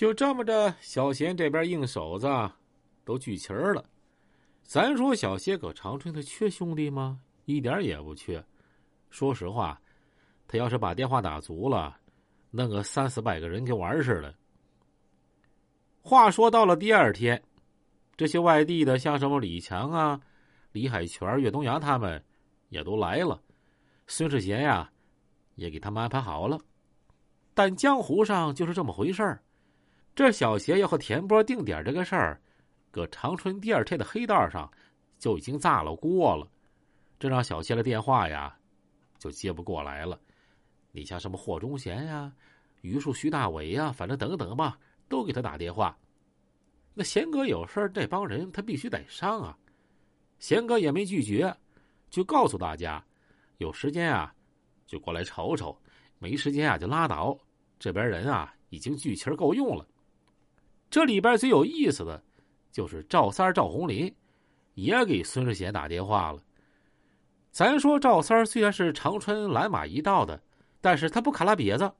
就这么着，小贤这边硬手子都聚齐了。咱说小贤搁长春，他缺兄弟吗？一点也不缺。说实话，他要是把电话打足了，弄个三四百个人给完事了。话说到了第二天，这些外地的，像什么李强啊、李海泉、岳东阳他们，也都来了。孙世贤呀，也给他们安排好了。但江湖上就是这么回事儿。这小邪要和田波定点这个事儿，搁长春第二天的黑道上就已经炸了锅了。这让小邪的电话呀，就接不过来了。你像什么霍忠贤呀、榆树徐大伟呀，反正等等吧，都给他打电话。那贤哥有事儿，这帮人他必须得上啊。贤哥也没拒绝，就告诉大家，有时间啊就过来瞅瞅，没时间啊就拉倒。这边人啊已经聚齐够用了。这里边最有意思的，就是赵三赵红林，也给孙世贤打电话了。咱说赵三虽然是长春蓝马一道的，但是他不卡拉瘪子，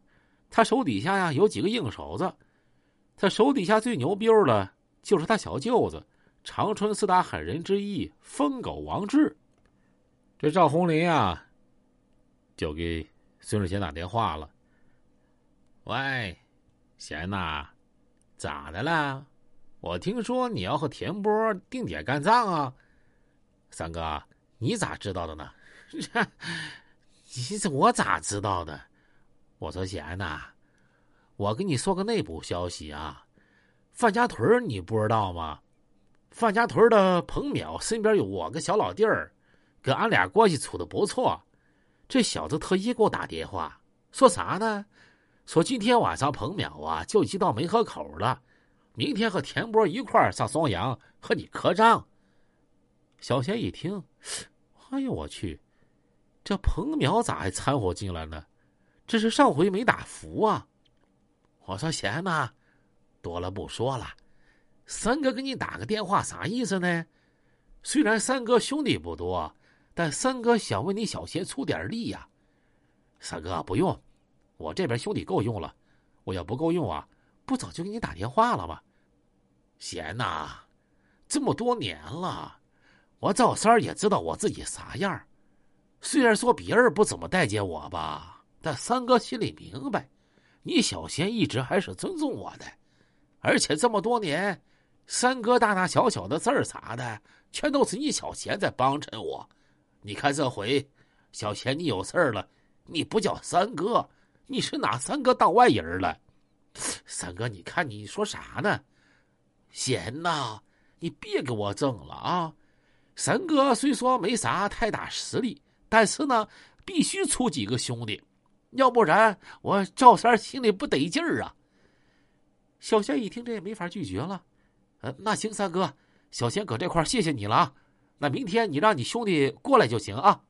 他手底下呀有几个硬手子。他手底下最牛逼的，就是他小舅子，长春四大狠人之一疯狗王志。这赵红林啊，就给孙世贤打电话了。喂，贤呐。咋的了？我听说你要和田波定点干仗啊，三哥，你咋知道的呢？你这我咋知道的？我说贤呐，我跟你说个内部消息啊，范家屯你不知道吗？范家屯的彭淼身边有我个小老弟儿，跟俺俩关系处的不错。这小子特意给我打电话，说啥呢？说今天晚上彭淼啊就已经到梅河口了，明天和田波一块儿上双阳和你磕账。小贤一听，哎呦我去，这彭淼咋还掺和进来呢？这是上回没打服啊！我说贤呐，多了不说了，三哥给你打个电话啥意思呢？虽然三哥兄弟不多，但三哥想为你小贤出点力呀。三哥不用。我这边兄弟够用了，我要不够用啊，不早就给你打电话了吗？贤呐，这么多年了，我赵三儿也知道我自己啥样虽然说别人不怎么待见我吧，但三哥心里明白，你小贤一直还是尊重我的，而且这么多年，三哥大大小小的事儿啥的，全都是你小贤在帮衬我。你看这回，小贤你有事儿了，你不叫三哥。你是拿三哥当外人了，三哥，你看你说啥呢？贤呐，你别给我争了啊！三哥虽说没啥太大实力，但是呢，必须出几个兄弟，要不然我赵三心里不得劲儿啊。小贤一听，这也没法拒绝了。呃，那行，三哥，小贤搁这块谢谢你了啊。那明天你让你兄弟过来就行啊。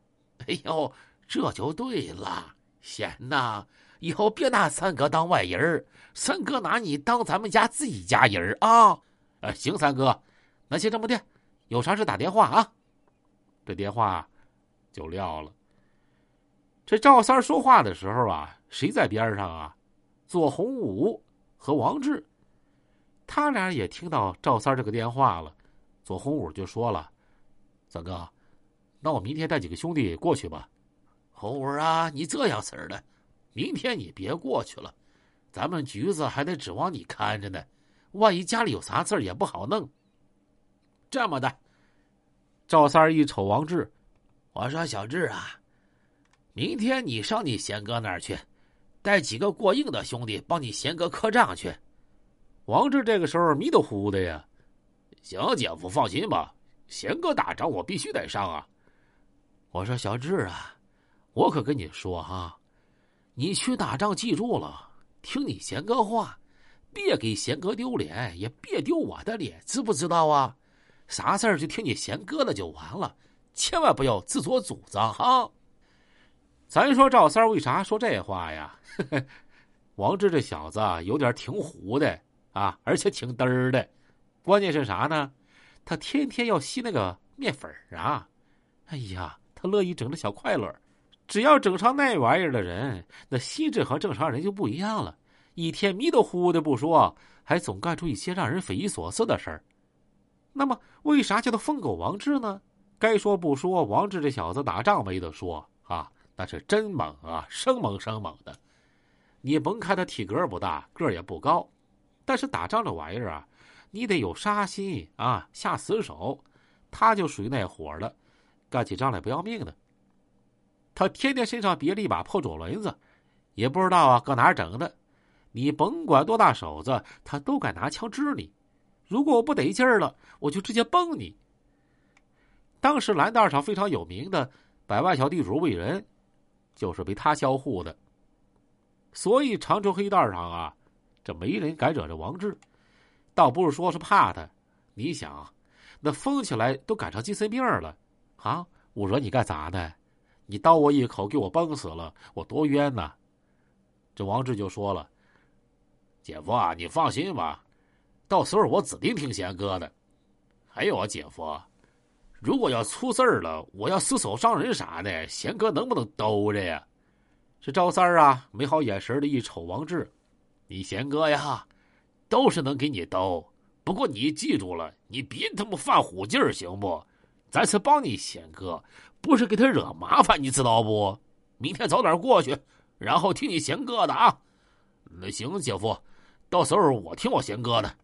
哎呦，这就对了，贤呐。以后别拿三哥当外人三哥拿你当咱们家自己家人啊！呃，行，三哥，那先这么的，有啥事打电话啊。这电话就撂了。这赵三说话的时候啊，谁在边上啊？左洪武和王志，他俩也听到赵三这个电话了。左洪武就说了：“三哥，那我明天带几个兄弟过去吧。”洪武啊，你这样式的。明天你别过去了，咱们局子还得指望你看着呢。万一家里有啥事儿也不好弄。这么的，赵三儿一瞅王志，我说小志啊，明天你上你贤哥那儿去，带几个过硬的兄弟帮你贤哥磕账去。王志这个时候迷糊糊的呀。行，姐夫放心吧，贤哥打仗我必须得上啊。我说小志啊，我可跟你说哈。你去打仗，记住了，听你贤哥话，别给贤哥丢脸，也别丢我的脸，知不知道啊？啥事儿就听你贤哥的就完了，千万不要自作主张哈。咱说赵三为啥说这话呀？王志这小子有点挺虎的啊，而且挺嘚儿的。关键是啥呢？他天天要吸那个面粉啊！哎呀，他乐意整这小快乐。只要整上那玩意儿的人，那心智和正常人就不一样了。一天迷都糊的不说，还总干出一些让人匪夷所思的事儿。那么，为啥叫他疯狗王志呢？该说不说，王志这小子打仗没得说啊，那是真猛啊，生猛生猛的。你甭看他体格不大，个儿也不高，但是打仗这玩意儿啊，你得有杀心啊，下死手。他就属于那伙的，干起仗来不要命的。他天天身上别了一把破左轮子，也不知道啊搁哪儿整的。你甭管多大手子，他都敢拿枪支你。如果我不得劲儿了，我就直接崩你。当时蓝道上非常有名的百万小地主魏仁，就是被他销户的。所以长春黑道上啊，这没人敢惹这王志，倒不是说是怕他。你想，那疯起来都赶上精神病了，啊！我惹你干啥呢？你刀我一口，给我崩死了，我多冤呐！这王志就说了：“姐夫啊，你放心吧，到时候我指定听贤哥的。还有啊，姐夫，如果要出事儿了，我要失手伤人啥的，贤哥能不能兜着呀？”这赵三儿啊，没好眼神的一瞅王志：“你贤哥呀，都是能给你兜，不过你记住了，你别他妈犯虎劲儿，行不？咱是帮你贤哥。”不是给他惹麻烦，你知道不？明天早点过去，然后听你贤哥的啊。那行，姐夫，到时候我听我贤哥的。